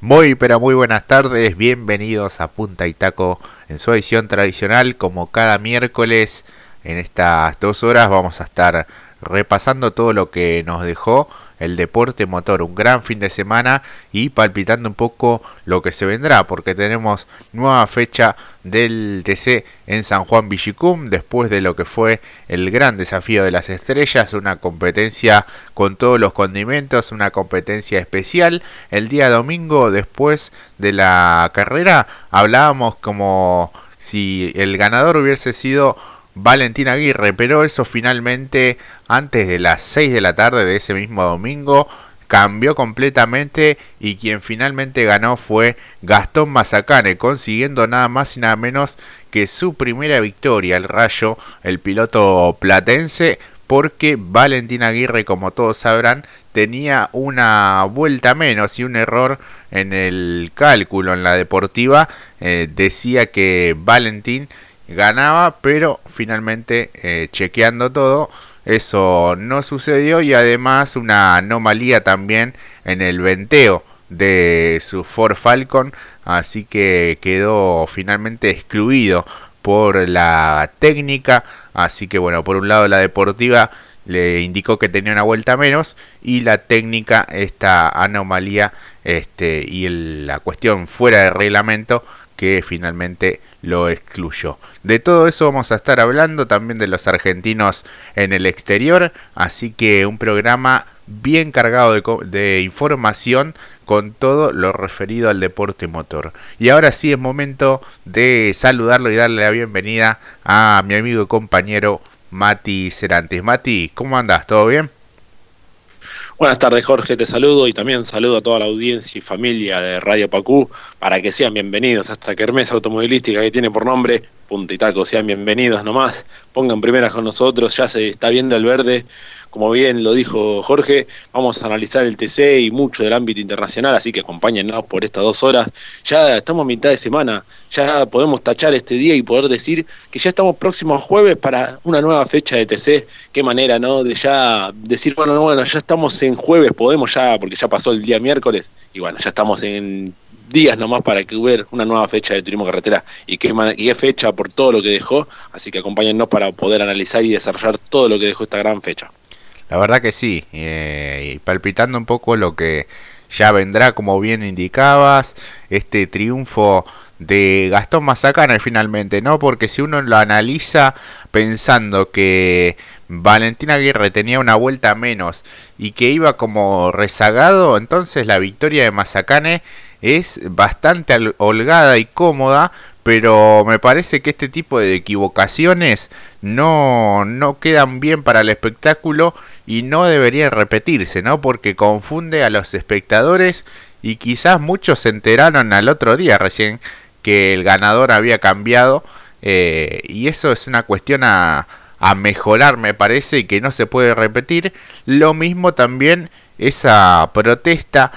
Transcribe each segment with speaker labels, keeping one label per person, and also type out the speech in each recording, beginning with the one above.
Speaker 1: Muy pero muy buenas tardes, bienvenidos a Punta y Taco en su edición tradicional como cada miércoles. En estas dos horas vamos a estar repasando todo lo que nos dejó el deporte motor, un gran fin de semana y palpitando un poco lo que se vendrá, porque tenemos nueva fecha del TC en San Juan Villicum, después de lo que fue el gran desafío de las estrellas, una competencia con todos los condimentos, una competencia especial. El día domingo, después de la carrera, hablábamos como si el ganador hubiese sido Valentín Aguirre, pero eso finalmente antes de las 6 de la tarde de ese mismo domingo cambió completamente y quien finalmente ganó fue Gastón Mazacane, consiguiendo nada más y nada menos que su primera victoria, el Rayo, el piloto platense, porque Valentín Aguirre, como todos sabrán, tenía una vuelta menos y un error en el cálculo en la deportiva. Eh, decía que Valentín ganaba, pero finalmente eh, chequeando todo, eso no sucedió y además una anomalía también en el venteo de su Ford Falcon, así que quedó finalmente excluido por la técnica, así que bueno, por un lado la deportiva le indicó que tenía una vuelta menos y la técnica esta anomalía este y la cuestión fuera de reglamento que finalmente lo excluyó. De todo eso vamos a estar hablando también de los argentinos en el exterior, así que un programa bien cargado de, información con todo lo referido al deporte motor. Y ahora sí es momento de saludarlo y darle la bienvenida a mi amigo y compañero Mati Cerantes. Mati, ¿cómo andas? ¿Todo bien?
Speaker 2: Buenas tardes Jorge, te saludo y también saludo a toda la audiencia y familia de Radio Pacú para que sean bienvenidos a esta kermesa automovilística que tiene por nombre Punta y Taco. Sean bienvenidos nomás, pongan primeras con nosotros, ya se está viendo el verde como bien lo dijo Jorge, vamos a analizar el TC y mucho del ámbito internacional, así que acompáñennos por estas dos horas. Ya estamos a mitad de semana, ya podemos tachar este día y poder decir que ya estamos próximos jueves para una nueva fecha de TC. Qué manera, ¿no? De ya decir, bueno, bueno, ya estamos en jueves, podemos ya, porque ya pasó el día miércoles, y bueno, ya estamos en días nomás para que hubiera una nueva fecha de turismo carretera y qué, y qué fecha por todo lo que dejó, así que acompáñennos para poder analizar y desarrollar todo lo que dejó esta gran fecha.
Speaker 1: La verdad que sí, eh, y palpitando un poco lo que ya vendrá, como bien indicabas, este triunfo de Gastón Mazacana finalmente, ¿no? Porque si uno lo analiza pensando que Valentín Aguirre tenía una vuelta menos y que iba como rezagado, entonces la victoria de Mazacane es bastante holgada y cómoda, pero me parece que este tipo de equivocaciones no, no quedan bien para el espectáculo y no deberían repetirse, ¿no? Porque confunde a los espectadores y quizás muchos se enteraron al otro día recién que el ganador había cambiado eh, y eso es una cuestión a, a mejorar me parece y que no se puede repetir. Lo mismo también esa protesta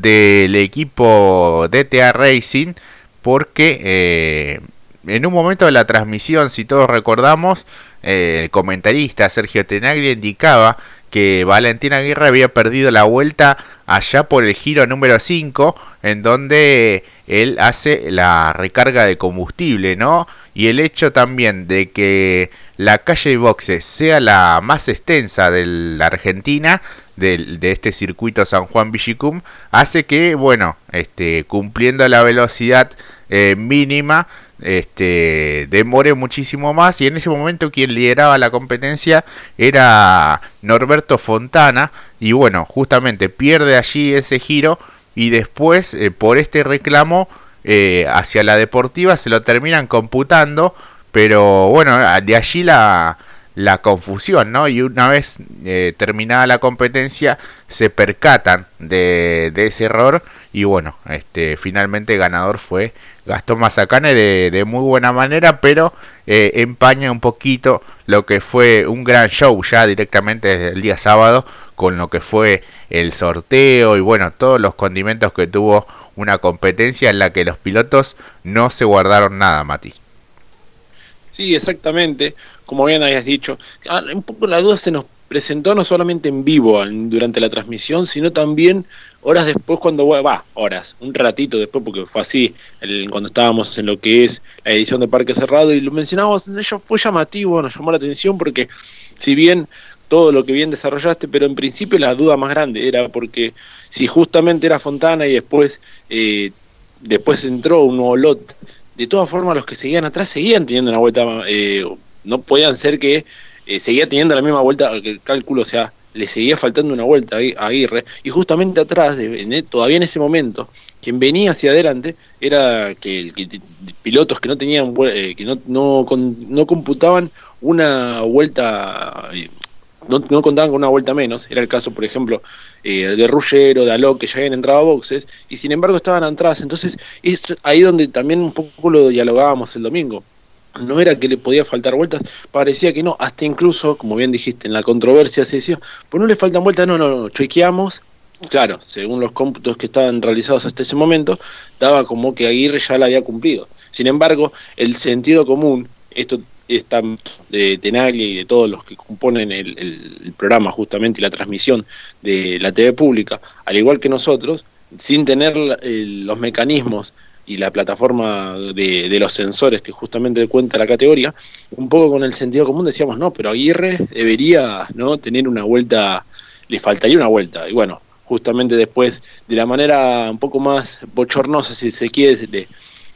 Speaker 1: del equipo DTA Racing porque eh, en un momento de la transmisión, si todos recordamos, eh, el comentarista Sergio Tenaglia indicaba que Valentín Aguirre había perdido la vuelta allá por el giro número 5, en donde él hace la recarga de combustible, ¿no? Y el hecho también de que la calle de boxes sea la más extensa de la Argentina, de, este circuito San Juan Villicum, hace que, bueno, este, cumpliendo la velocidad eh, mínima este, demore muchísimo más. Y en ese momento quien lideraba la competencia era Norberto Fontana. Y bueno, justamente pierde allí ese giro y después eh, por este reclamo eh, hacia la deportiva se lo terminan computando, pero bueno, de allí la, la confusión, ¿no? Y una vez eh, terminada la competencia se percatan de, ese error y bueno, este finalmente ganador fue Gastón Mazacane de, de muy buena manera, pero eh, empaña un poquito lo que fue un gran show ya directamente desde el día sábado con lo que fue el sorteo y bueno, todos los condimentos que tuvo una competencia en la que los pilotos no se guardaron nada, Mati.
Speaker 2: Sí, exactamente como bien habías dicho, ah, un poco la duda se nos presentó no solamente en vivo durante la transmisión, sino también horas después cuando va, horas, un ratito después, porque fue así cuando estábamos en lo que es la edición de Parque Cerrado y lo mencionábamos, fue llamativo, nos llamó la atención porque si bien todo lo que bien desarrollaste, pero en principio la duda más grande era porque si justamente era Fontana y después eh, después entró un nuevo lot, de todas formas los que seguían atrás seguían teniendo una vuelta, eh, no podían ser que eh, seguía teniendo la misma vuelta, el cálculo, o sea, le seguía faltando una vuelta a Aguirre, y justamente atrás, de, todavía en ese momento, quien venía hacia adelante era que, pilotos que no tenían, eh, que no, no, no computaban una vuelta no, contaban con una vuelta menos, era el caso, por ejemplo, eh, de Ruggero, de Aló, que ya habían entrado a boxes, y sin embargo estaban atrás, entonces es ahí donde también un poco lo dialogábamos el domingo. No era que le podía faltar vueltas, parecía que no, hasta incluso, como bien dijiste, en la controversia se decía, pues no le faltan vueltas, no, no, no, chequeamos, claro, según los cómputos que estaban realizados hasta ese momento, daba como que Aguirre ya la había cumplido. Sin embargo, el sentido común, esto esta, de Tenaglia y de todos los que componen el, programa justamente y la transmisión de la TV pública, al igual que nosotros, sin tener los mecanismos y la plataforma de, los sensores que justamente cuenta la categoría, un poco con el sentido común decíamos, no, pero Aguirre debería no tener una vuelta, le faltaría una vuelta. Y bueno, justamente después, de la manera un poco más bochornosa, si se quiere,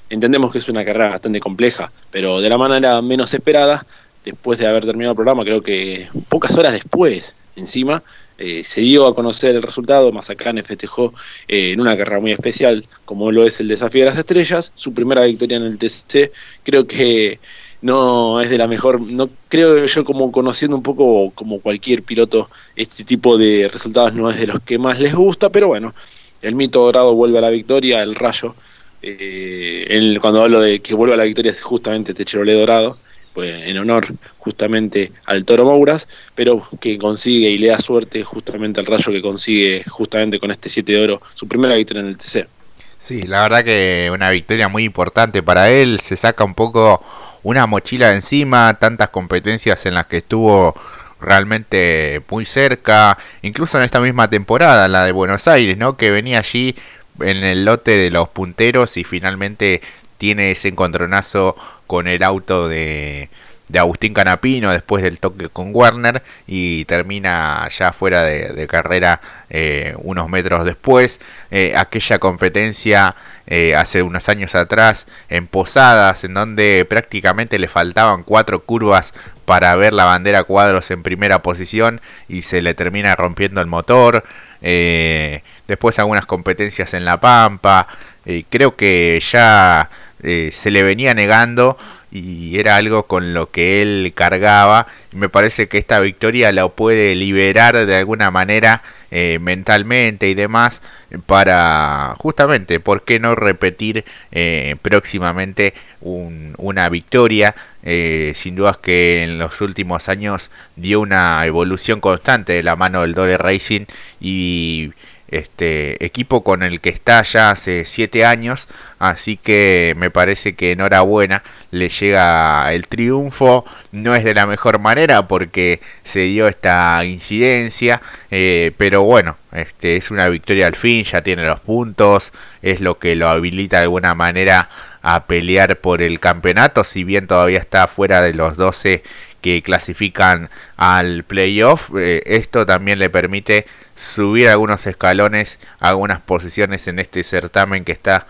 Speaker 2: Entendemos que es una carrera bastante compleja, pero de la manera menos esperada, después de haber terminado el programa, creo que pocas horas después, encima, eh, se dio a conocer el resultado. Mazacane festejó eh, en una carrera muy especial, como lo es el Desafío de las Estrellas, su primera victoria en el TC. Creo que no es de la mejor, no creo yo como conociendo un poco como cualquier piloto, este tipo de resultados no es de los que más les gusta, pero bueno, el mito dorado vuelve a la victoria, el rayo eh, cuando hablo de que vuelva a la victoria es justamente Chevrolet dorado, pues en honor justamente al Toro Mouras, pero que consigue y le da suerte justamente al Rayo que consigue justamente con este 7 de oro su primera victoria en el TC.
Speaker 1: Sí, la verdad que una victoria muy importante para él, se saca un poco una mochila de encima, tantas competencias en las que estuvo realmente muy cerca, incluso en esta misma temporada, la de Buenos Aires, ¿no? Que venía allí en el lote de los punteros y finalmente tiene ese encontronazo con el auto de, de Agustín Canapino después del toque con Werner y termina ya fuera de, carrera eh, unos metros después. Eh, aquella competencia eh, hace unos años atrás en Posadas en donde prácticamente le faltaban cuatro curvas para ver la bandera cuadros en primera posición y se le termina rompiendo el motor. Después algunas competencias en La Pampa, creo que ya eh, se le venía negando y era algo con lo que él cargaba. Y me parece que esta victoria lo puede liberar de alguna manera eh, mentalmente y demás para justamente por qué no repetir eh, próximamente una victoria sin dudas que en los últimos años dio una evolución constante de la mano del Dole Racing y este equipo con el que está ya hace 7 años, así que me parece que enhorabuena, le llega el triunfo, no es de la mejor manera porque se dio esta incidencia, eh, pero bueno, este es una victoria al fin, ya tiene los puntos, es lo que lo habilita de alguna manera a pelear por el campeonato, si bien todavía está fuera de los 12 que clasifican al playoff. Eh, esto también le permite subir algunos escalones, algunas posiciones en este certamen que está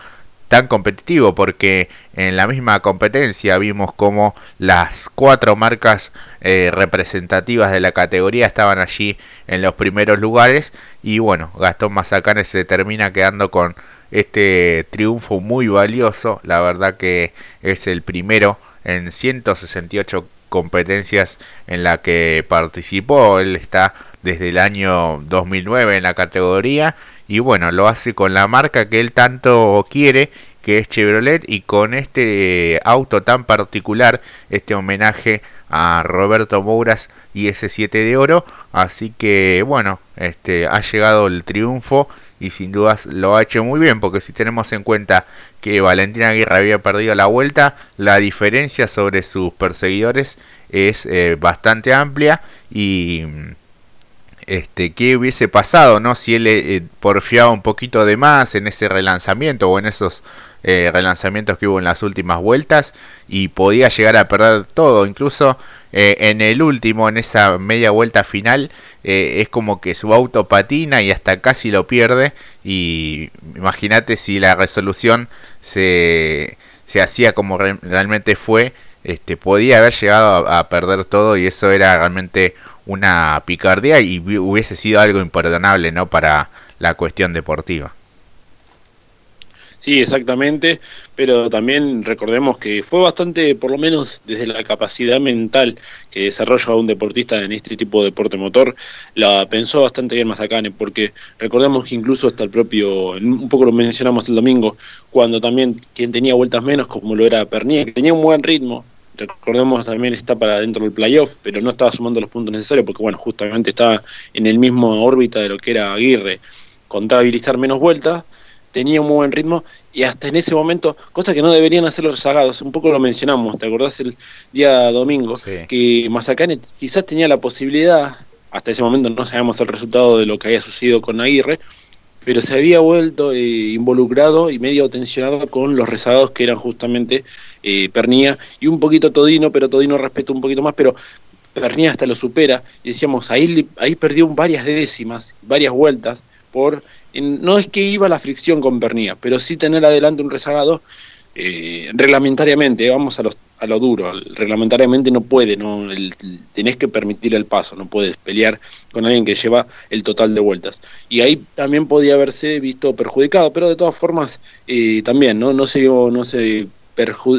Speaker 1: tan competitivo porque en la misma competencia vimos como las cuatro marcas eh, representativas de la categoría estaban allí en los primeros lugares y bueno, Gastón Mazacanes se termina quedando con este triunfo muy valioso, la verdad que es el primero en 168 competencias en la que participó. Él está desde el año 2009 en la categoría y bueno, lo hace con la marca que él tanto quiere, que es Chevrolet y con este auto tan particular, este homenaje a Roberto Mouras y ese 7 de oro. Así que bueno, este ha llegado el triunfo y sin dudas lo ha hecho muy bien porque si tenemos en cuenta que Valentina Aguirre había perdido la vuelta, la diferencia sobre sus perseguidores es eh, bastante amplia y este, qué hubiese pasado, ¿no? Si él eh, porfiaba un poquito de más en ese relanzamiento o en esos eh, relanzamientos que hubo en las últimas vueltas y podía llegar a perder todo, incluso en el último, en esa media vuelta final, es como que su auto patina y hasta casi lo pierde y imagínate si la resolución se, se hacía como realmente fue, este, podía haber llegado a perder todo y eso era realmente una picardía y hubiese sido algo imperdonable ¿no? para la cuestión deportiva.
Speaker 2: Sí, exactamente, pero también recordemos que fue bastante, por lo menos desde la capacidad mental que desarrolla un deportista en este tipo de deporte motor, la pensó bastante bien Mazacane, porque recordemos que incluso hasta el propio, un poco lo mencionamos el domingo, cuando también quien tenía vueltas menos, como lo era Pernier, que tenía un buen ritmo, recordemos también está para dentro del playoff, pero no estaba sumando los puntos necesarios porque, bueno, justamente estaba en el mismo órbita de lo que era Aguirre, contabilizar menos vueltas, tenía un muy buen ritmo y hasta en ese momento, cosa que no deberían hacer los rezagados, un poco lo mencionamos, ¿te acordás el día domingo? Que Mazacane quizás tenía la posibilidad, hasta ese momento no sabíamos el resultado de lo que había sucedido con Aguirre, pero se había vuelto eh, involucrado y medio tensionado con los rezagados que eran justamente eh, Pernía y un poquito Todino, pero Todino respeta un poquito más, pero Pernía hasta lo supera y decíamos, ahí, ahí perdió varias décimas, varias vueltas, por no es que iba la fricción con Pernía, pero sí tener adelante un rezagado eh, reglamentariamente, vamos a, los, a lo duro, reglamentariamente no puede, no tenés que permitir el paso, no puedes pelear con alguien que lleva el total de vueltas. Y ahí también podía haberse visto perjudicado, pero de todas formas eh, también no, no, se, no, se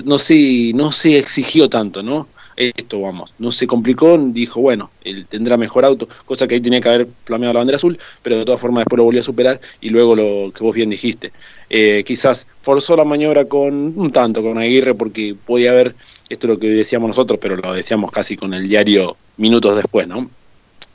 Speaker 2: no, se, no se exigió tanto, ¿no? Esto, vamos, no se complicó, dijo, bueno, él tendrá mejor auto, cosa que ahí tenía que haber flameado la bandera azul, pero de todas formas después lo volvió a superar y luego lo que vos bien dijiste. Eh, quizás forzó la maniobra con un tanto con Aguirre porque podía haber, esto es lo que decíamos nosotros, pero lo decíamos casi con el diario minutos después, ¿no?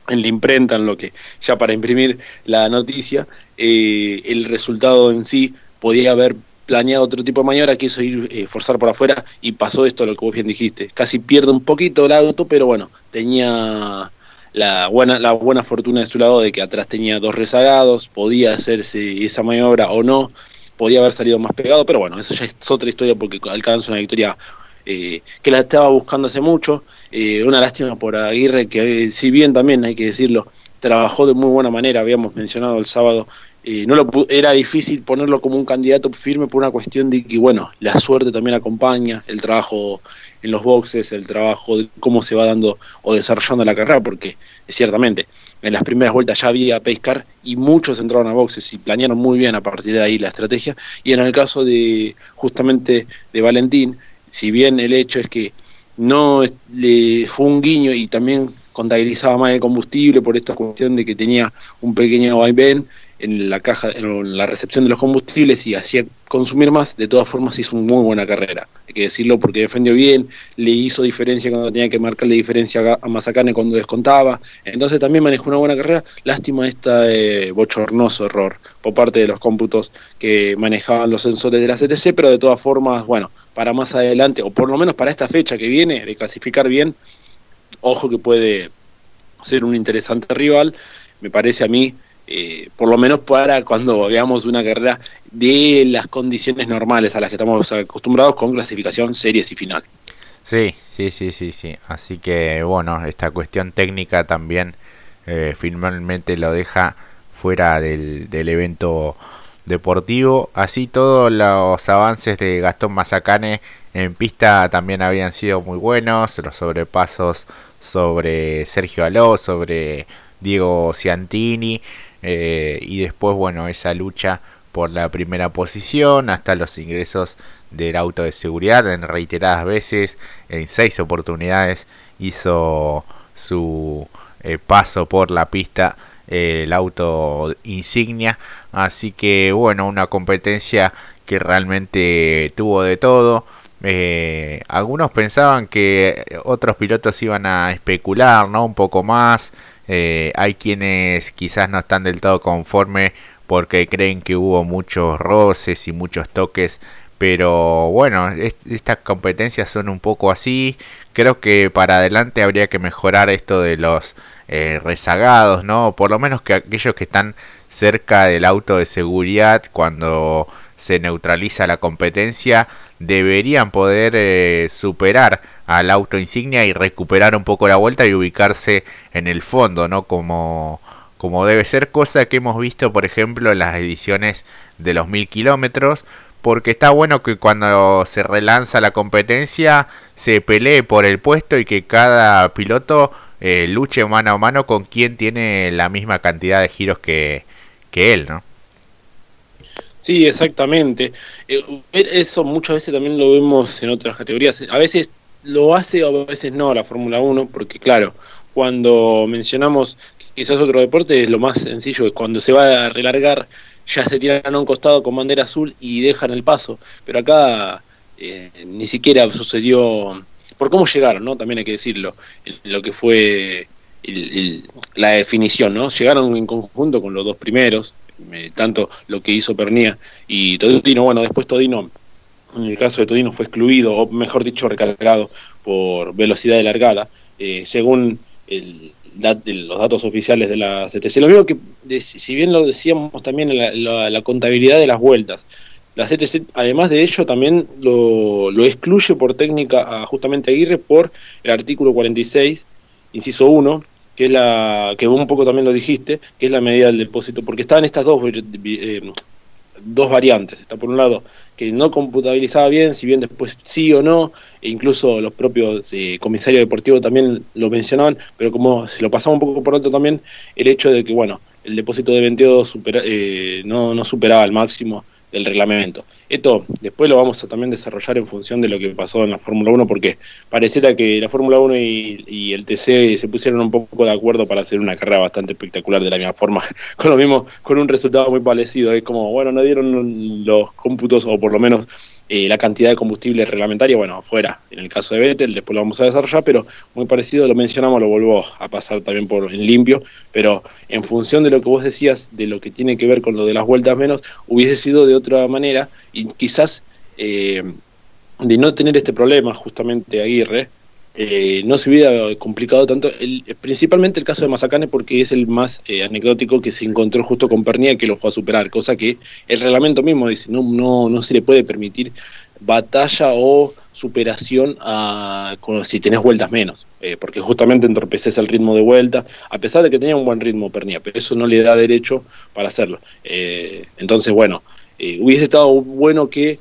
Speaker 2: en la imprenta, en lo que ya para imprimir la noticia, eh, el resultado en sí podía haber planeado otro tipo de maniobra, quiso ir eh, forzar por afuera y pasó esto, lo que vos bien dijiste. Casi pierde un poquito el auto, pero bueno, tenía la buena, la buena fortuna de su lado de que atrás tenía dos rezagados, podía hacerse esa maniobra o no, podía haber salido más pegado, pero bueno, eso ya es otra historia porque alcanza una victoria eh, que la estaba buscando hace mucho. Eh, una lástima por Aguirre, que si bien también hay que decirlo, trabajó de muy buena manera, habíamos mencionado el sábado no lo, era difícil ponerlo como un candidato firme por una cuestión de que, bueno, la suerte también acompaña, el trabajo en los boxes, el trabajo de cómo se va dando o desarrollando la carrera, porque ciertamente en las primeras vueltas ya había pescar y muchos entraron a boxes y planearon muy bien a partir de ahí la estrategia. Y en el caso de justamente de Valentín, si bien el hecho es que no le fue un guiño y también contabilizaba más el combustible por esta cuestión de que tenía un pequeño vaivén, en la caja, en la recepción de los combustibles y hacía consumir más, de todas formas hizo muy buena carrera. Hay que decirlo porque defendió bien, le hizo diferencia cuando tenía que marcarle diferencia a Mazacane cuando descontaba. Entonces también manejó una buena carrera. Lástima este bochornoso error por parte de los cómputos que manejaban los sensores de la CTC, pero de todas formas, bueno, para más adelante, o por lo menos para esta fecha que viene, de clasificar bien, ojo que puede ser un interesante rival. Me parece a mí eh, por lo menos para cuando veamos una carrera de las condiciones normales a las que estamos acostumbrados con clasificación, series y final.
Speaker 1: Sí, sí, sí, sí, sí. Así que bueno, esta cuestión técnica también eh, finalmente lo deja fuera del, del, evento deportivo. Así todos los avances de Gastón Mazacane en pista también habían sido muy buenos. Los sobrepasos sobre Sergio Aló, sobre Diego Ciantini. Eh, y después, bueno, esa lucha por la primera posición hasta los ingresos del auto de seguridad en reiteradas veces, en seis oportunidades hizo su eh, paso por la pista eh, el auto insignia, así que bueno, una competencia que realmente tuvo de todo. algunos pensaban que otros pilotos iban a especular, ¿no? Un poco más, eh, hay quienes quizás no están del todo conformes porque creen que hubo muchos roces y muchos toques pero bueno, estas competencias son un poco así. Creo que para adelante habría que mejorar esto de los eh, rezagados, ¿no? Por lo menos que aquellos que están cerca del auto de seguridad cuando se neutraliza la competencia deberían poder eh, superar al auto insignia y recuperar un poco la vuelta y ubicarse en el fondo, ¿no? Como, como debe ser, cosa que hemos visto, por ejemplo, en las ediciones de los mil kilómetros porque está bueno que cuando se relanza la competencia se pelee por el puesto y que cada piloto eh, luche mano a mano con quien tiene la misma cantidad de giros que, que él, ¿no?
Speaker 2: Sí, exactamente. Eh, eso muchas veces también lo vemos en otras categorías. A veces lo hace o a veces no la Fórmula 1, porque claro, cuando mencionamos quizás otro deporte es lo más sencillo, que cuando se va a relargar ya se tiran a un costado con bandera azul y dejan el paso. Pero acá eh, ni siquiera sucedió, por cómo llegaron, ¿no? También hay que decirlo, lo que fue la definición, ¿no? Llegaron en conjunto con los dos primeros, eh, tanto lo que hizo Pernía y Todino, bueno, después Todino, en el caso de Todino fue excluido, o mejor dicho, recargado por velocidad de largada, eh, según el, los datos oficiales de la CTC. Lo mismo que, si bien lo decíamos también en la, contabilidad de las vueltas, la CTC, además de ello, también lo, excluye por técnica a justamente Aguirre por el artículo 46, inciso 1, que es la que un poco también lo dijiste, que es la medida del depósito, porque estaban estas dos, eh, dos variantes. Está por un lado que no computabilizaba bien, si bien después sí o no, e incluso los propios eh, comisarios deportivos también lo mencionaban, pero como se lo pasaba un poco por alto también, el hecho de que, bueno, el depósito de 22 eh, no, no superaba el máximo del reglamento. Esto después lo vamos a también desarrollar en función de lo que pasó en la Fórmula 1, porque pareciera que la Fórmula 1 y, el TC se pusieron un poco de acuerdo para hacer una carrera bastante espectacular de la misma forma, con lo mismo, con un resultado muy parecido. Es como, bueno, no dieron los cómputos, o por lo menos eh, la cantidad de combustible reglamentaria, bueno, afuera, en el caso de Vettel, después lo vamos a desarrollar, pero muy parecido, lo mencionamos, lo vuelvo a pasar también por en limpio, pero en función de lo que vos decías, de lo que tiene que ver con lo de las vueltas menos, hubiese sido de otra manera y quizás eh, de no tener este problema justamente Aguirre, eh, no se hubiera complicado tanto, el, principalmente el caso de Mazacane porque es el más eh, anecdótico que se encontró justo con Pernilla que lo fue a superar, cosa que el reglamento mismo dice, no, no, no se le puede permitir batalla o superación a, si tenés vueltas menos, eh, porque justamente entorpeces el ritmo de vuelta, a pesar de que tenía un buen ritmo Pernilla, pero eso no le da derecho para hacerlo. entonces, bueno, hubiese estado bueno que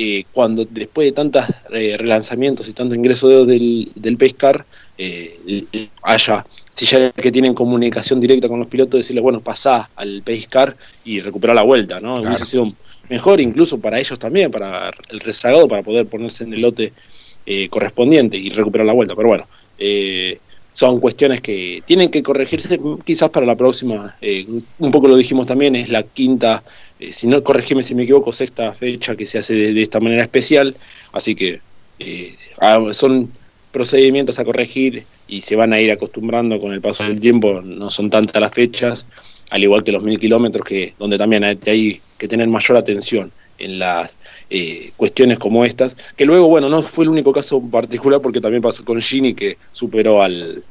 Speaker 2: eh, cuando después de tantos eh, relanzamientos y tanto ingreso del, del pescar, eh, haya, si ya que tienen comunicación directa con los pilotos, decirles, bueno, pasá al pescar y recuperar la vuelta, ¿no? Hubiese sido mejor incluso para ellos también, para el rezagado, para poder ponerse en el lote correspondiente y recuperar la vuelta. Pero bueno, son cuestiones que tienen que corregirse quizás para la próxima. un poco lo dijimos también, es la quinta eh, si no, corregime si me equivoco, sexta fecha que se hace de, esta manera especial, así que eh, ah, son procedimientos a corregir y se van a ir acostumbrando con el paso del tiempo, no son tantas las fechas, al igual que los mil kilómetros, que donde también hay, que tener mayor atención en las eh, cuestiones como estas, que luego, bueno, no fue el único caso particular porque también pasó con Gini que superó al,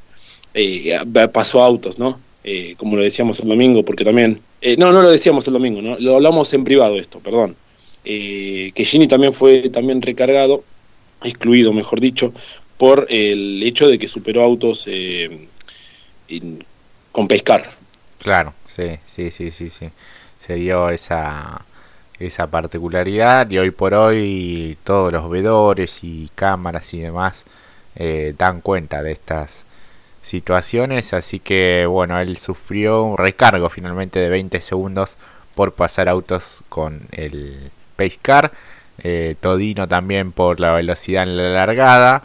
Speaker 2: pasó a autos, ¿no? Eh, como lo decíamos el domingo, porque también, eh, no, no lo decíamos el domingo, ¿no? lo hablamos en privado esto, perdón, eh, que Gini también fue también recargado, excluido, mejor dicho, por el hecho de que superó autos con pescar.
Speaker 1: Claro, sí, sí, sí, sí, sí, se dio esa esa particularidad y hoy por hoy todos los vedores y cámaras y demás dan cuenta de estas situaciones, así que bueno, él sufrió un recargo finalmente de 20 segundos por pasar autos con el Pace Car, eh, Todino también por la velocidad en la largada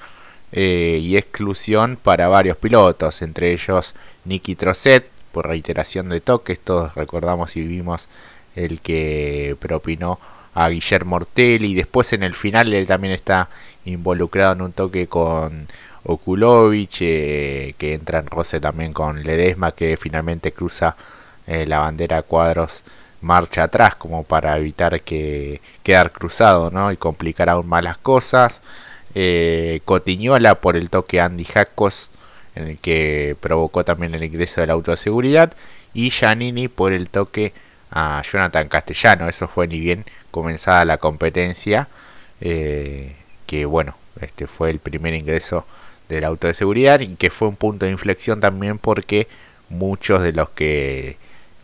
Speaker 1: eh, y exclusión para varios pilotos, entre ellos Nicky Trosset por reiteración de toques, todos recordamos y vimos el que propinó a Guillermo Ortelli, después en el final él también está involucrado en un toque con Okulovich, eh, que entra en roce también con Ledesma, que finalmente cruza eh, la bandera a cuadros marcha atrás como para evitar que quedar cruzado ¿no? y complicar aún más las cosas. Eh, Cotiñola por el toque Andy Jacos en el que provocó también el ingreso de seguridad y Giannini por el toque a Jonathan Castellano. Eso fue ni bien comenzada la competencia, eh, que bueno, este fue el primer ingreso del auto de seguridad y que fue un punto de inflexión también porque muchos de los que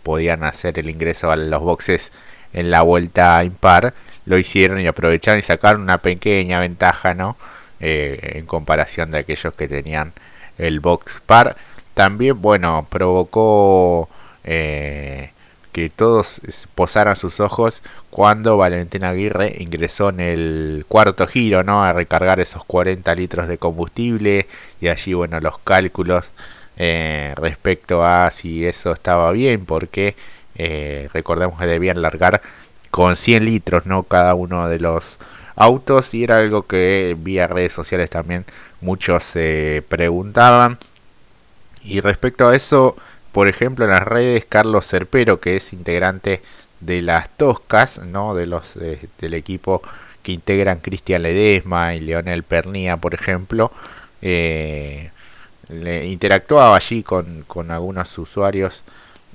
Speaker 1: podían hacer el ingreso a los boxes en la vuelta impar lo hicieron y aprovecharon y sacaron una pequeña ventaja, ¿no? Eh, en comparación de aquellos que tenían el box par. También, bueno, provocó eh, que todos posaran sus ojos cuando Valentín Aguirre ingresó en el cuarto giro, ¿no? A recargar esos 40 litros de combustible y allí, bueno, los cálculos eh, respecto a si eso estaba bien, porque eh, recordemos que debían largar con 100 litros, ¿no? Cada uno de los autos y era algo que vía redes sociales también muchos se preguntaban. Y respecto a eso, por ejemplo, en las redes, Carlos Cerpero, que es integrante de las Toscas, ¿no? de los del equipo que integran Cristian Ledesma y Leonel Pernía, por ejemplo, eh, le interactuaba allí con, con algunos usuarios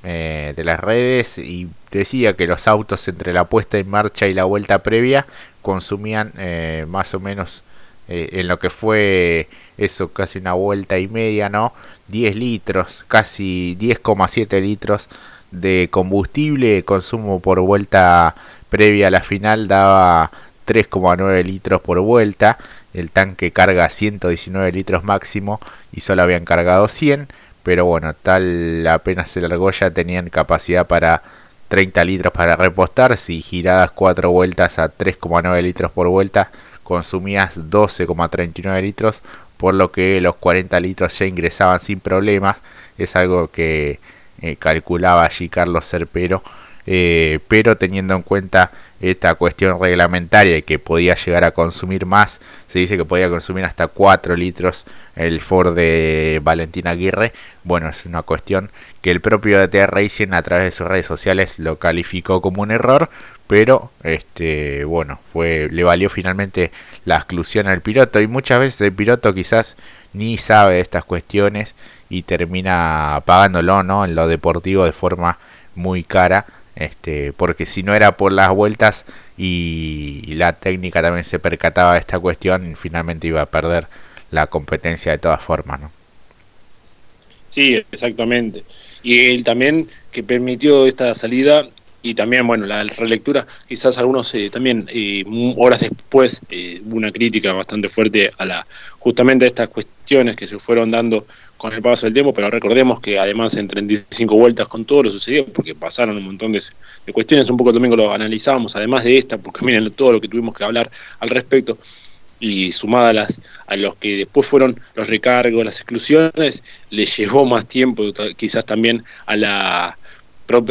Speaker 1: eh, de las redes y decía que los autos entre la puesta en marcha y la vuelta previa consumían eh, más o menos eh, en lo que fue eso casi una vuelta y media, ¿no? 10 litros, casi 10,7 litros de combustible, consumo por vuelta previa a la final daba 3,9 litros por vuelta, el tanque carga 119 litros máximo y solo habían cargado 100, pero bueno, tal apenas se largó ya tenían capacidad para 30 litros para repostar, si giradas 4 vueltas a 3,9 litros por vuelta consumías 12,39 litros, por lo que los 40 litros ya ingresaban sin problemas. Es algo que eh, calculaba allí Carlos Cerpero. Eh, pero teniendo en cuenta esta cuestión reglamentaria que podía llegar a consumir más, se dice que podía consumir hasta 4 litros el Ford de Valentín Aguirre. Bueno, es una cuestión que el propio DT Racing a través de sus redes sociales lo calificó como un error, pero este bueno fue le valió finalmente la exclusión al piloto. Y muchas veces el piloto quizás ni sabe de estas cuestiones y termina pagándolo no en lo deportivo de forma muy cara este porque si no era por las vueltas y, la técnica también se percataba de esta cuestión finalmente iba a perder la competencia de todas formas no
Speaker 2: sí exactamente. Y él también que permitió esta salida y también, bueno, la relectura, quizás algunos eh, también, eh, horas después, eh, una crítica bastante fuerte a la justamente a estas cuestiones que se fueron dando con el paso del tiempo, pero recordemos que además en 35 vueltas con todo lo sucedió, porque pasaron un montón de, cuestiones, un poco también lo analizábamos, además de esta, porque miren todo lo que tuvimos que hablar al respecto, y sumada a, las, los que después fueron los recargos, las exclusiones, le llevó más tiempo quizás también a la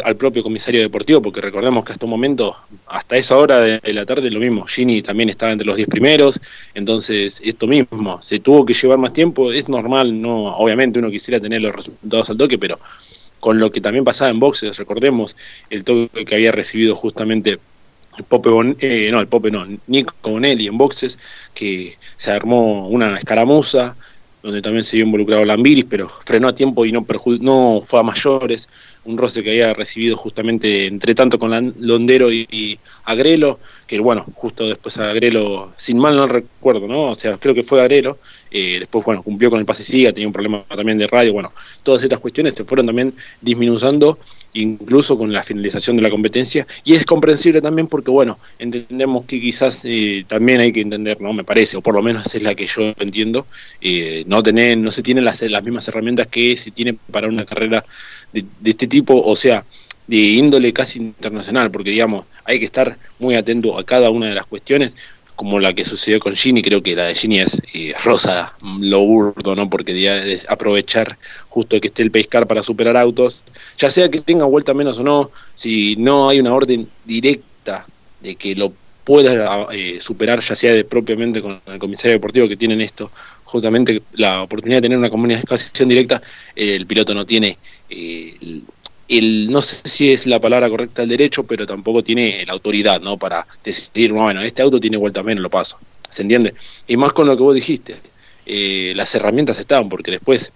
Speaker 2: al propio comisario deportivo, porque recordemos que hasta un momento, hasta esa hora de, la tarde, lo mismo, Gini también estaba entre los 10 primeros, entonces esto mismo, se tuvo que llevar más tiempo, es normal, no obviamente uno quisiera tener los resultados al toque, pero con lo que también pasaba en boxes, recordemos el toque que había recibido justamente el Pope eh, no, el Pope no, Nico Bonelli en boxes, que se armó una escaramuza, donde también se vio involucrado Lambiris, pero frenó a tiempo y no, no fue a mayores un roce que había recibido justamente entre tanto con Londero y, Agrelo, que bueno, justo después Agrelo, sin mal no recuerdo, ¿no? O sea, creo que fue Agrelo, eh, después, bueno, cumplió con el pase siga, tenía un problema también de radio, bueno, todas estas cuestiones se fueron también disminuyendo incluso con la finalización de la competencia y es comprensible también porque bueno entendemos que quizás eh, también hay que entender no me parece o por lo menos es la que yo entiendo eh, no tener no se tienen las, las mismas herramientas que se tiene para una carrera de, este tipo, o sea, de índole casi internacional, porque digamos, hay que estar muy atento a cada una de las cuestiones, como la que sucedió con Gini, creo que la de Gini es eh, rosa, lo burdo, ¿no? Porque es aprovechar justo que esté el pescar para superar autos, ya sea que tenga vuelta menos o no, si no hay una orden directa de que lo pueda eh, superar, ya sea de, propiamente con el comisario deportivo que tienen esto, justamente la oportunidad de tener una comunicación directa, el piloto no tiene eh, el, no sé si es la palabra correcta el derecho, pero tampoco tiene la autoridad, ¿no? Para decidir, bueno, este auto tiene vuelta menos, lo paso. ¿Se entiende? Y más con lo que vos dijiste, eh, las herramientas estaban, porque después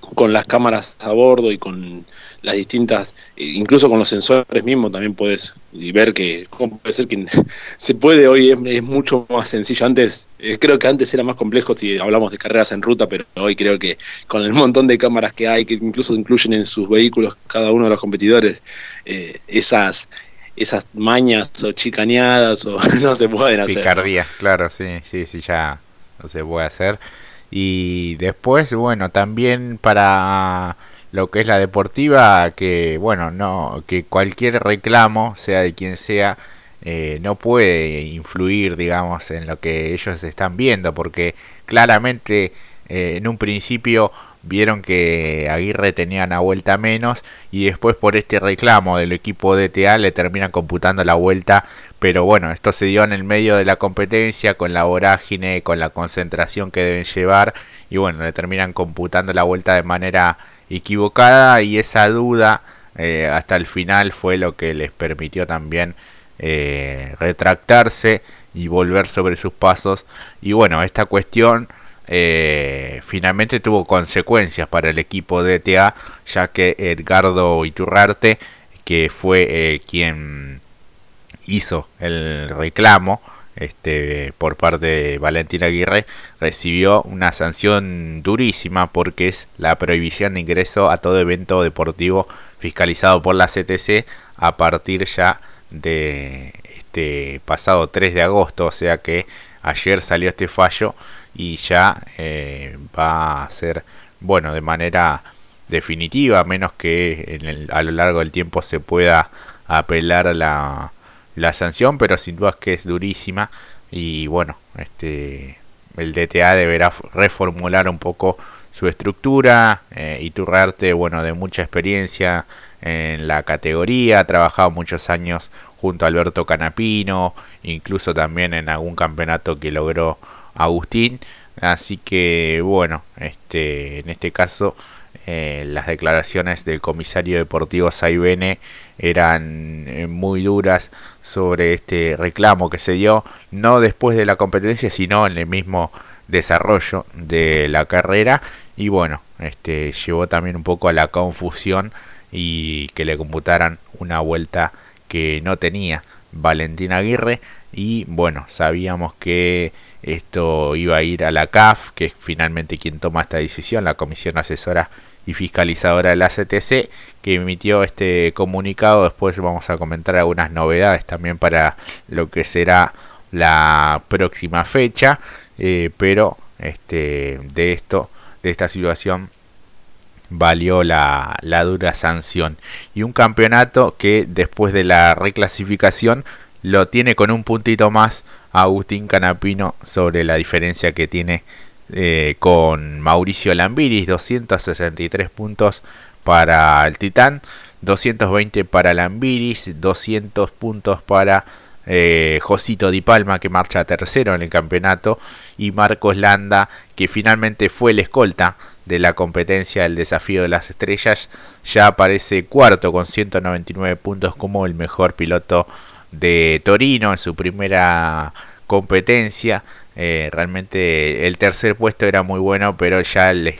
Speaker 2: con las cámaras a bordo y con las distintas, eh, incluso con los sensores mismos también puedes ver que cómo puede ser que se puede hoy es, mucho más sencillo. Antes, eh, creo que antes era más complejo si hablamos de carreras en ruta, pero hoy creo que con el montón de cámaras que hay, que incluso incluyen en sus vehículos cada uno de los competidores, eh, esas esas mañas o chicaneadas o no se pueden hacer.
Speaker 1: Picardía, claro, sí, sí, sí, ya no se puede hacer. Y después, bueno, también para lo que es la deportiva, que bueno, no, que cualquier reclamo, sea de quien sea, eh, no puede influir, digamos, en lo que ellos están viendo, porque claramente eh, en un principio vieron que Aguirre tenía una vuelta menos y después por este reclamo del equipo DTA le terminan computando la vuelta pero bueno esto se dio en el medio de la competencia con la vorágine con la concentración que deben llevar y bueno le terminan computando la vuelta de manera equivocada y esa duda eh, hasta el final fue lo que les permitió también eh, retractarse y volver sobre sus pasos. Y bueno esta cuestión eh, finalmente tuvo consecuencias para el equipo de ETA ya que Edgardo Iturrarte que fue quien hizo el reclamo este, por parte de Valentín Aguirre, recibió una sanción durísima porque es la prohibición de ingreso a todo evento deportivo fiscalizado por la CTC a partir ya de este pasado 3 de agosto, o sea que ayer salió este fallo y ya eh, va a ser, bueno, de manera definitiva, menos que a lo largo del tiempo se pueda apelar la la sanción, pero sin duda es que es durísima y bueno, este el DTA deberá reformular un poco su estructura. Eh, Iturrarte, bueno, de mucha experiencia en la categoría, ha trabajado muchos años junto a Alberto Canapino, incluso también en algún campeonato que logró Agustín. Así que bueno, este, en este caso eh, las declaraciones del comisario deportivo Saibene eran eh, muy duras sobre este reclamo que se dio, no después de la competencia, sino en el mismo desarrollo de la carrera. Y bueno, este llevó también un poco a la confusión y que le computaran una vuelta que no tenía Valentín Aguirre. Y bueno, sabíamos que esto iba a ir a la CAF, que es finalmente quien toma esta decisión, la Comisión Asesora y fiscalizadora de la CTC que emitió este comunicado. Después vamos a comentar algunas novedades también para lo que será la próxima fecha. Eh, pero este, de esto, de esta situación, valió la, la dura sanción. Y un campeonato que después de la reclasificación lo tiene con un puntito más Agustín Canapino sobre la diferencia que tiene eh, con Mauricio Lambiris, 263 puntos para el Titán, 220 para Lambiris, 200 puntos para eh, Josito Di Palma que marcha tercero en el campeonato y Marcos Landa que finalmente fue el escolta de la competencia del desafío de las estrellas ya aparece cuarto con 199 puntos como el mejor piloto de Torino en su primera competencia eh, realmente el tercer puesto era muy bueno, pero ya el,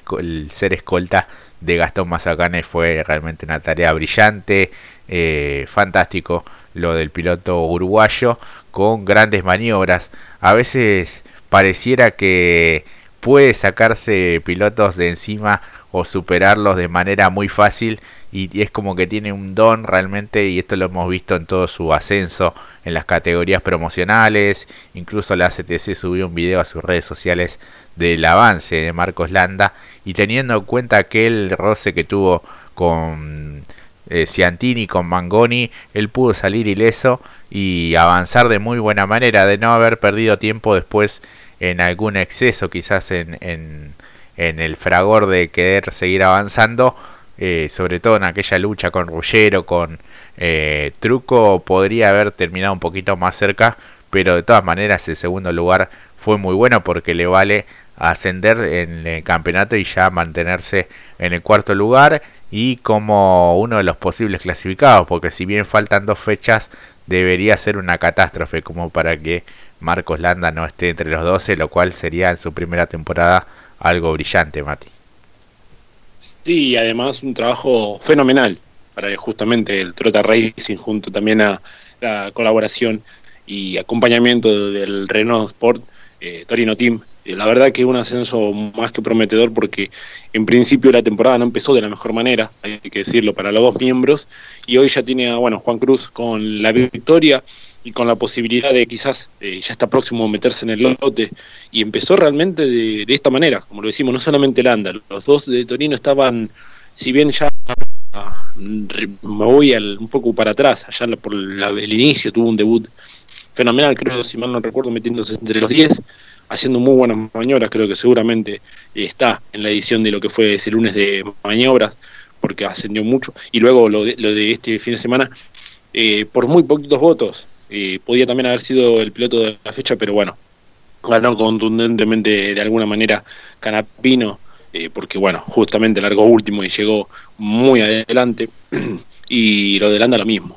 Speaker 1: ser escolta de Gastón Mazacane fue realmente una tarea brillante, eh, fantástico lo del piloto uruguayo con grandes maniobras. A veces pareciera que puede sacarse pilotos de encima o superarlos de manera muy fácil y, es como que tiene un don realmente y esto lo hemos visto en todo su ascenso en las categorías promocionales incluso la CTC subió un video a sus redes sociales del avance de Marcos Landa y teniendo en cuenta aquel roce que tuvo con eh, Ciantini con Mangoni él pudo salir ileso y avanzar de muy buena manera de no haber perdido tiempo después en algún exceso quizás en, en, en el fragor de querer seguir avanzando eh, sobre todo en aquella lucha con Ruggero, con eh, Truco, podría haber terminado un poquito más cerca, pero de todas maneras el segundo lugar fue muy bueno porque le vale ascender en el campeonato y ya mantenerse en el cuarto lugar y como uno de los posibles clasificados, porque si bien faltan dos fechas, debería ser una catástrofe como para que Marcos Landa no esté entre los 12, lo cual sería en su primera temporada algo brillante, Mati.
Speaker 2: Sí, además un trabajo fenomenal para justamente el Trota Racing junto también a la colaboración y acompañamiento del Renault Sport eh, Torino Team. Eh, la verdad que un ascenso más que prometedor porque en principio la temporada no empezó de la mejor manera, hay que decirlo, para los dos miembros y hoy ya tiene a bueno, Juan Cruz con la victoria y con la posibilidad de quizás eh, ya está próximo a meterse en el lote. Y empezó realmente de, esta manera, como lo decimos, no solamente Landa, los dos de Torino estaban, si bien ya me voy un poco para atrás, allá por el inicio tuvo un debut fenomenal, creo, si mal no recuerdo, metiéndose entre los 10, haciendo muy buenas maniobras, creo que seguramente está en la edición de lo que fue ese lunes de maniobras, porque ascendió mucho, y luego lo de, lo de este fin de semana, eh, por muy poquitos votos, eh, podía también haber sido el piloto de la fecha, pero bueno, ganó contundentemente de alguna manera Canapino, eh, porque bueno, justamente largó último y llegó muy adelante. y lo de Landa lo mismo,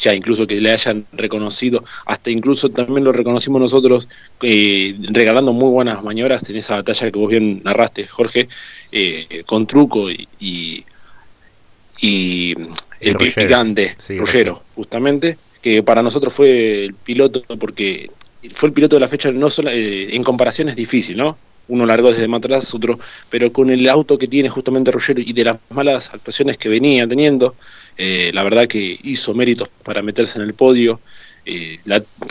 Speaker 2: ya incluso que le hayan reconocido, hasta incluso también lo reconocimos nosotros eh, regalando muy buenas maniobras en esa batalla que vos bien narraste, Jorge, eh, con truco y, y, el picante, Rugero, justamente, que para nosotros fue el piloto, porque fue el piloto de la fecha, no solo, en comparación es difícil, ¿no? uno largó desde más atrás, otro, pero con el auto que tiene justamente Ruggiero y de las malas actuaciones que venía teniendo, eh, la verdad que hizo méritos para meterse en el podio. Eh,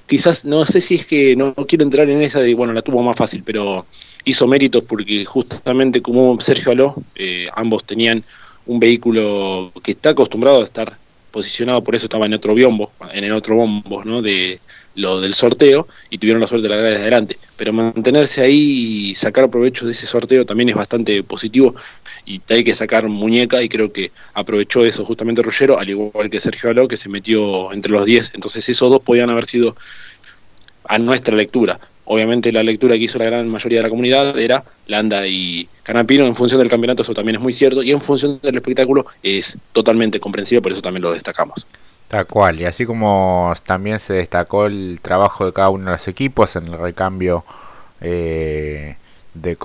Speaker 2: quizás, no sé si es que no, quiero entrar en esa de, bueno, la tuvo más fácil, pero hizo méritos porque justamente como Sergio Aló, eh, ambos tenían un vehículo que está acostumbrado a estar posicionado, por eso estaba en otro biombo, en el otro bombo, ¿no? De, lo del sorteo y tuvieron la suerte de largar desde adelante. Pero mantenerse ahí y sacar provecho de ese sorteo también es bastante positivo y hay que sacar muñeca y creo que aprovechó eso justamente Ruggiero, al igual que Sergio Aló, que se metió entre los 10. Entonces esos dos podían haber sido a nuestra lectura. Obviamente la lectura que hizo la gran mayoría de la comunidad era Landa y Canapino en función del campeonato, eso también es muy cierto, y en función del espectáculo es totalmente comprensible, por eso también lo destacamos.
Speaker 1: Tal cual, y así como también se destacó el trabajo de cada uno de los equipos en el recambio eh, de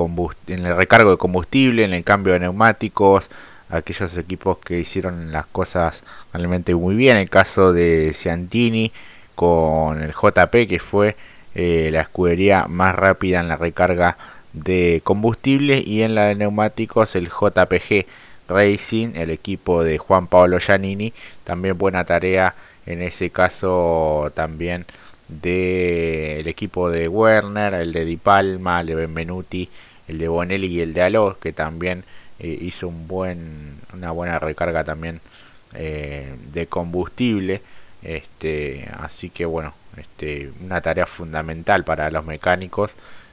Speaker 1: en el recargo de combustible, en el cambio de neumáticos, aquellos equipos que hicieron las cosas realmente muy bien, el caso de Ciantini con el JP que fue eh, la escudería más rápida en la recarga de combustible y en la de neumáticos el JPG Racing, el equipo de Juan Pablo Giannini, también buena tarea en ese caso también del equipo de Werner, el de Di Palma, el de Benvenuti, el de Bonelli y el de Aló, que también eh, hizo un buen, una buena recarga también eh, de combustible. Este, así que bueno, este, una tarea fundamental para los mecánicos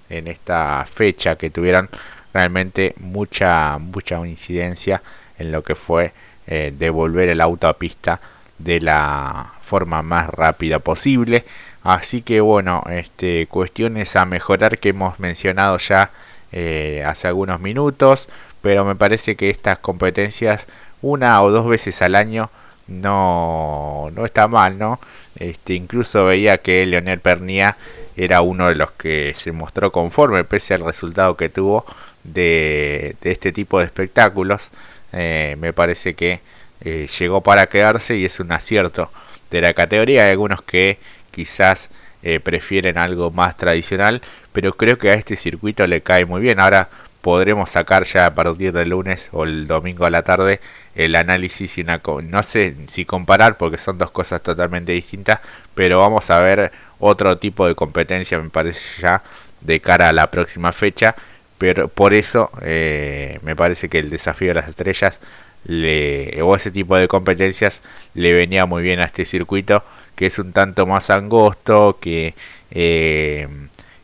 Speaker 1: en esta fecha que tuvieran realmente mucha, mucha incidencia en lo que fue eh, devolver el auto a pista de la forma más rápida posible. Así que bueno, este, cuestiones a mejorar que hemos mencionado ya eh, hace algunos minutos, pero me parece que estas competencias una o dos veces al año no, no está mal, ¿no? Este, incluso veía que Leonel Pernia era uno de los que se mostró conforme pese al resultado que tuvo de, este tipo de espectáculos. Eh, me parece que eh, llegó para quedarse y es un acierto de la categoría. Hay algunos que quizás eh, prefieren algo más tradicional, pero creo que a este circuito le cae muy bien. Ahora podremos sacar ya a partir del lunes o el domingo a la tarde el análisis y una no sé si comparar porque son dos cosas totalmente distintas, pero vamos a ver otro tipo de competencia me parece ya de cara a la próxima fecha. Pero por eso eh, me parece que el desafío de las estrellas le, o ese tipo de competencias le venía muy bien a este circuito que es un tanto más angosto que eh,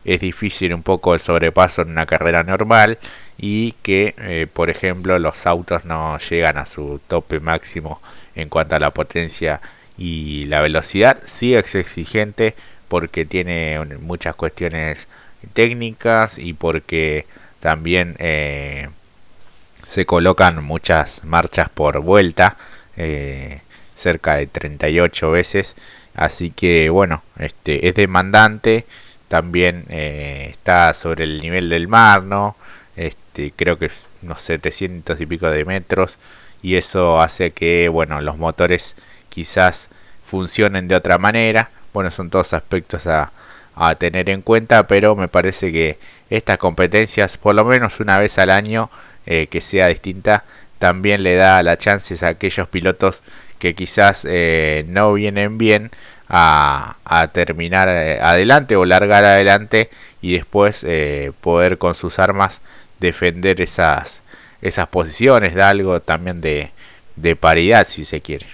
Speaker 1: es difícil un poco el sobrepaso en una carrera normal y que eh, por ejemplo los autos no llegan a su tope máximo en cuanto a la potencia y la velocidad. Sí es exigente porque tiene muchas cuestiones técnicas y porque también eh, se colocan muchas marchas por vuelta, eh, cerca de 38 veces, así que bueno, este es demandante, también eh, está sobre el nivel del mar, ¿no? Este, creo que unos 700 y pico de metros y eso hace que, bueno, los motores quizás funcionen de otra manera. Bueno, son todos aspectos a, a tener en cuenta, pero me parece que estas competencias, por lo menos una vez al año, eh, que sea distinta, también le da la chance a aquellos pilotos que quizás eh, no vienen bien a, a terminar eh, adelante o largar adelante y después poder con sus armas defender esas, esas posiciones, da algo también de, de paridad si se quiere.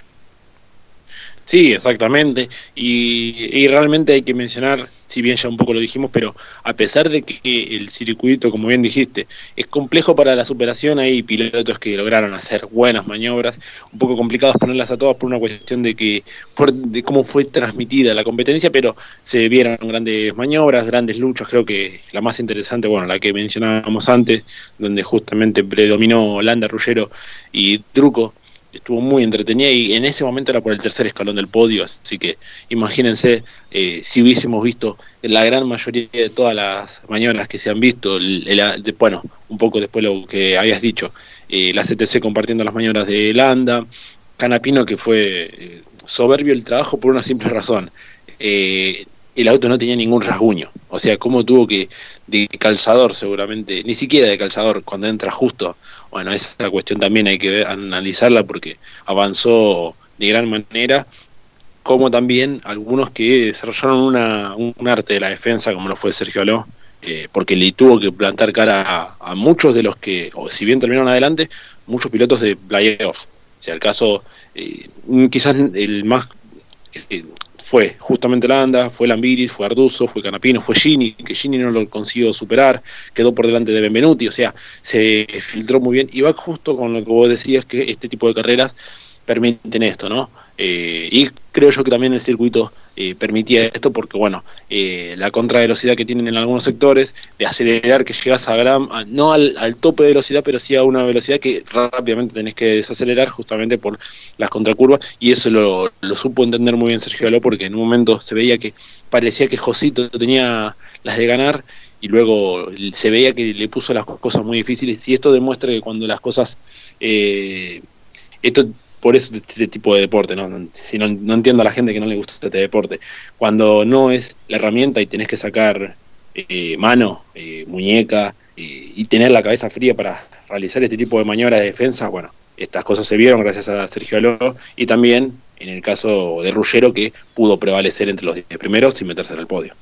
Speaker 2: Sí, exactamente. Y, realmente hay que mencionar, si bien ya un poco lo dijimos, pero a pesar de que el circuito, como bien dijiste, es complejo para la superación, hay pilotos que lograron hacer buenas maniobras, un poco complicados ponerlas a todas por una cuestión de que por, de cómo fue transmitida la competencia, pero se vieron grandes maniobras, grandes luchas. Creo que la más interesante, bueno, la que mencionábamos antes, donde justamente predominó Landa, Ruggero y Truco estuvo muy entretenida y en ese momento era por el tercer escalón del podio, así que imagínense eh, si hubiésemos visto la gran mayoría de todas las maniobras que se han visto, bueno, un poco después lo que habías dicho, eh, la CTC compartiendo las maniobras de Landa, Canapino que fue eh, soberbio el trabajo por una simple razón, el auto no tenía ningún rasguño, o sea, cómo tuvo que, de calzador seguramente, ni siquiera de calzador, cuando entra justo bueno, esa cuestión también hay que analizarla porque avanzó de gran manera, como también algunos que desarrollaron una, un arte de la defensa, como lo fue Sergio Aló, eh, porque le tuvo que plantar cara a, muchos de los que, o si bien terminaron adelante, muchos pilotos de playoff. O sea, el caso, eh, quizás el más eh, fue justamente Landa, fue Lambiris, fue Arduzo, fue Canapino, fue Gini, que Gini no lo consiguió superar, quedó por delante de Benvenuti, o sea, se filtró muy bien y va justo con lo que vos decías que este tipo de carreras permiten esto, ¿no? Eh, y creo yo que también el circuito eh, permitía esto porque, bueno, eh, la contravelocidad que tienen en algunos sectores, de acelerar que llegas a gran, no al, tope de velocidad, pero sí a una velocidad que rápidamente tenés que desacelerar justamente por las contracurvas, y eso lo, supo entender muy bien Sergio Aló porque en un momento se veía que parecía que Josito tenía las de ganar y luego se veía que le puso las cosas muy difíciles. Y esto demuestra que cuando las cosas esto por eso este tipo de deporte, ¿no? Si no, entiendo a la gente que no le gusta este deporte. Cuando no es la herramienta y tenés que sacar eh, mano, eh, muñeca eh, y tener la cabeza fría para realizar este tipo de maniobras de defensa, bueno, estas cosas se vieron gracias a Sergio Aló y también en el caso de Ruggero que pudo prevalecer entre los 10 primeros y meterse en el podio.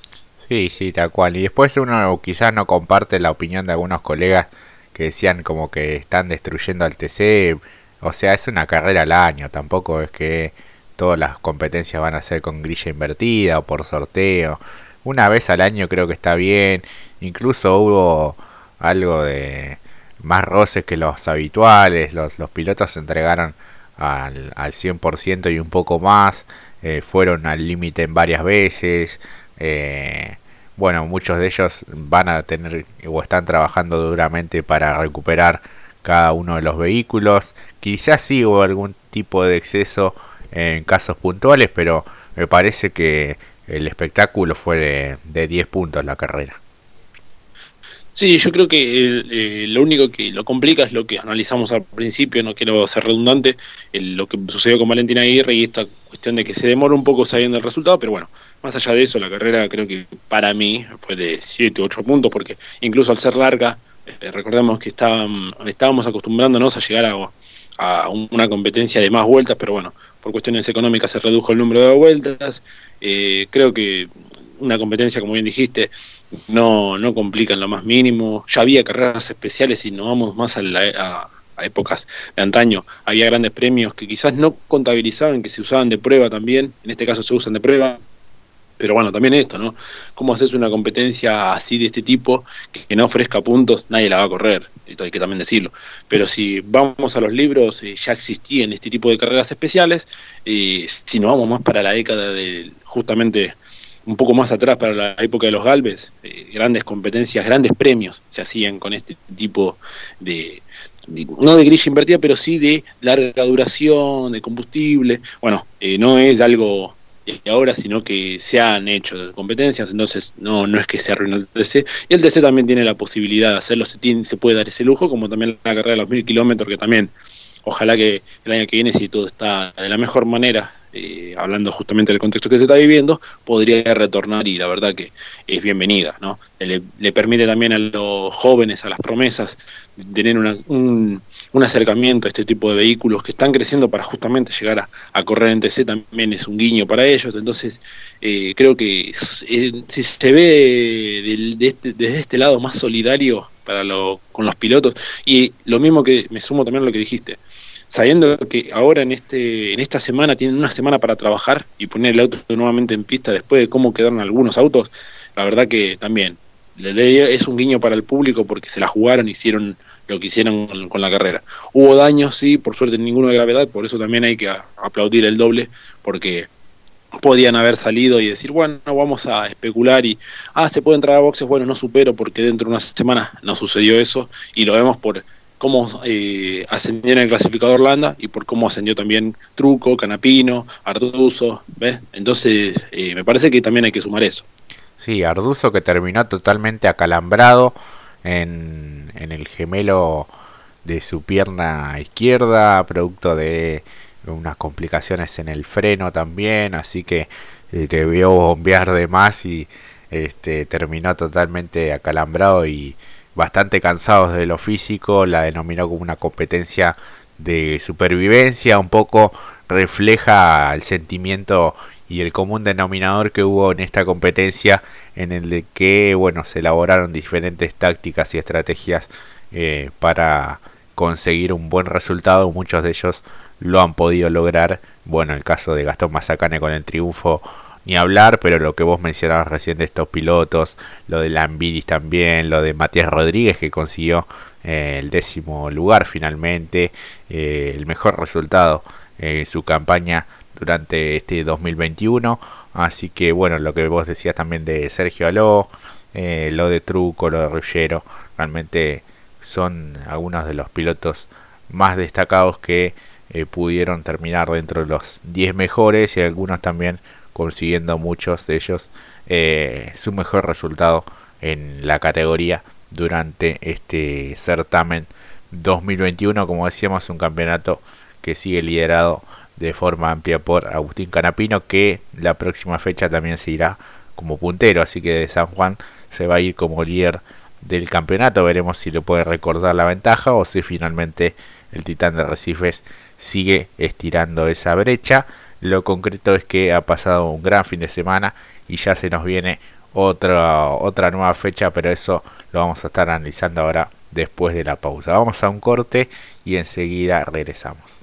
Speaker 1: Sí, sí, tal cual. Y después uno quizás no comparte la opinión de algunos colegas que decían como que están destruyendo al TC o sea, es una carrera al año, tampoco es que todas las competencias van a ser con grilla invertida o por sorteo. Una vez al año creo que está bien. Incluso hubo algo de más roces que los habituales. Los, pilotos se entregaron al, al 100% y un poco más. Eh, fueron al límite en varias veces. Eh, bueno, muchos de ellos van a tener o están trabajando duramente para recuperar cada uno de los vehículos. Quizás sí hubo algún tipo de exceso en casos puntuales, pero me parece que el espectáculo fue de, de 10 puntos la carrera.
Speaker 2: Sí, yo creo que eh, lo único que lo complica es lo que analizamos al principio, no quiero ser redundante, lo que sucedió con Valentina Aguirre y esta cuestión de que se demora un poco sabiendo el resultado, pero bueno, más allá de eso, la carrera creo que para mí fue de 7 u 8 puntos, porque incluso al ser larga, recordemos que estábamos acostumbrándonos a llegar a, una competencia de más vueltas, pero bueno, por cuestiones económicas se redujo el número de vueltas. Eh, creo que una competencia, como bien dijiste, no, no complica en lo más mínimo. Ya había carreras especiales y no vamos más a, a épocas de antaño. Había grandes premios que quizás no contabilizaban, que se usaban de prueba también. En este caso se usan de prueba pero bueno, también esto, ¿no? ¿Cómo haces una competencia así de este tipo que no ofrezca puntos? Nadie la va a correr, esto hay que también decirlo. Pero si vamos a los libros, eh, ya existían este tipo de carreras especiales. Eh, si no vamos más para la década de justamente un poco más atrás para la época de los Galvez, eh, grandes competencias, grandes premios se hacían con este tipo de, no de grilla invertida, pero sí de larga duración, de combustible. Bueno, eh, no es algo ahora, sino que se han hecho competencias, entonces no, no es que se arruine el TC. Y el TC también tiene la posibilidad de hacerlo, se, tiene, se puede dar ese lujo, como también la carrera de los mil kilómetros, que también ojalá que el año que viene, si todo está de la mejor manera, eh, hablando justamente del contexto que se está viviendo, podría retornar y la verdad que es bienvenida, ¿no? Le, permite también a los jóvenes, a las promesas, tener un, acercamiento a este tipo de vehículos que están creciendo para justamente llegar a, correr en TC, también es un guiño para ellos, entonces eh, creo que eh, si se ve este, desde este lado más solidario para lo, con los pilotos, y lo mismo que me sumo también a lo que dijiste, sabiendo que ahora en este en esta semana tienen una semana para trabajar y poner el auto nuevamente en pista después de cómo quedaron algunos autos, la verdad que también es un guiño para el público porque se la jugaron, hicieron lo que hicieron con, la carrera. Hubo daños, sí, por suerte ninguno de gravedad, por eso también hay que aplaudir el doble, porque podían haber salido y decir, bueno, vamos a especular y, ah, se puede entrar a boxes, bueno, no supero porque dentro de una semana no sucedió eso y lo vemos por cómo eh, ascendió en el clasificador Landa y por cómo ascendió también Truco, Canapino, Arduzo, ¿ves? Entonces, eh, me parece que también hay que sumar eso.
Speaker 1: Sí, Arduzo que terminó totalmente acalambrado en, en el gemelo de su pierna izquierda, producto de unas complicaciones en el freno también, así que eh, debió bombear de más y este, terminó totalmente acalambrado y bastante cansados de lo físico, la denominó como una competencia de supervivencia, un poco refleja el sentimiento y el común denominador que hubo en esta competencia en el de que bueno se elaboraron diferentes tácticas y estrategias eh, para conseguir un buen resultado. Muchos de ellos lo han podido lograr. Bueno el caso de Gastón Mazacane con el triunfo ni hablar, pero lo que vos mencionabas recién de estos pilotos, lo de Lambiris también, lo de Matías Rodríguez que consiguió eh, el décimo lugar finalmente, eh, el mejor resultado en su campaña durante este 2021. Así que bueno, lo que vos decías también de Sergio Aló, eh, lo de Truco, lo de Ruggiero, realmente son algunos de los pilotos más destacados que pudieron terminar dentro de los 10 mejores y algunos también consiguiendo muchos de ellos eh, su mejor resultado en la categoría durante este certamen 2021 como decíamos un campeonato que sigue liderado de forma amplia por Agustín Canapino que la próxima fecha también se irá como puntero así que de San Juan se va a ir como líder del campeonato veremos si le puede recordar la ventaja o si finalmente el titán de Recifes sigue estirando esa brecha lo concreto es que ha pasado un gran fin de semana y ya se nos viene otra, otra nueva fecha, pero eso lo vamos a estar analizando ahora después de la pausa. Vamos a un corte y enseguida regresamos.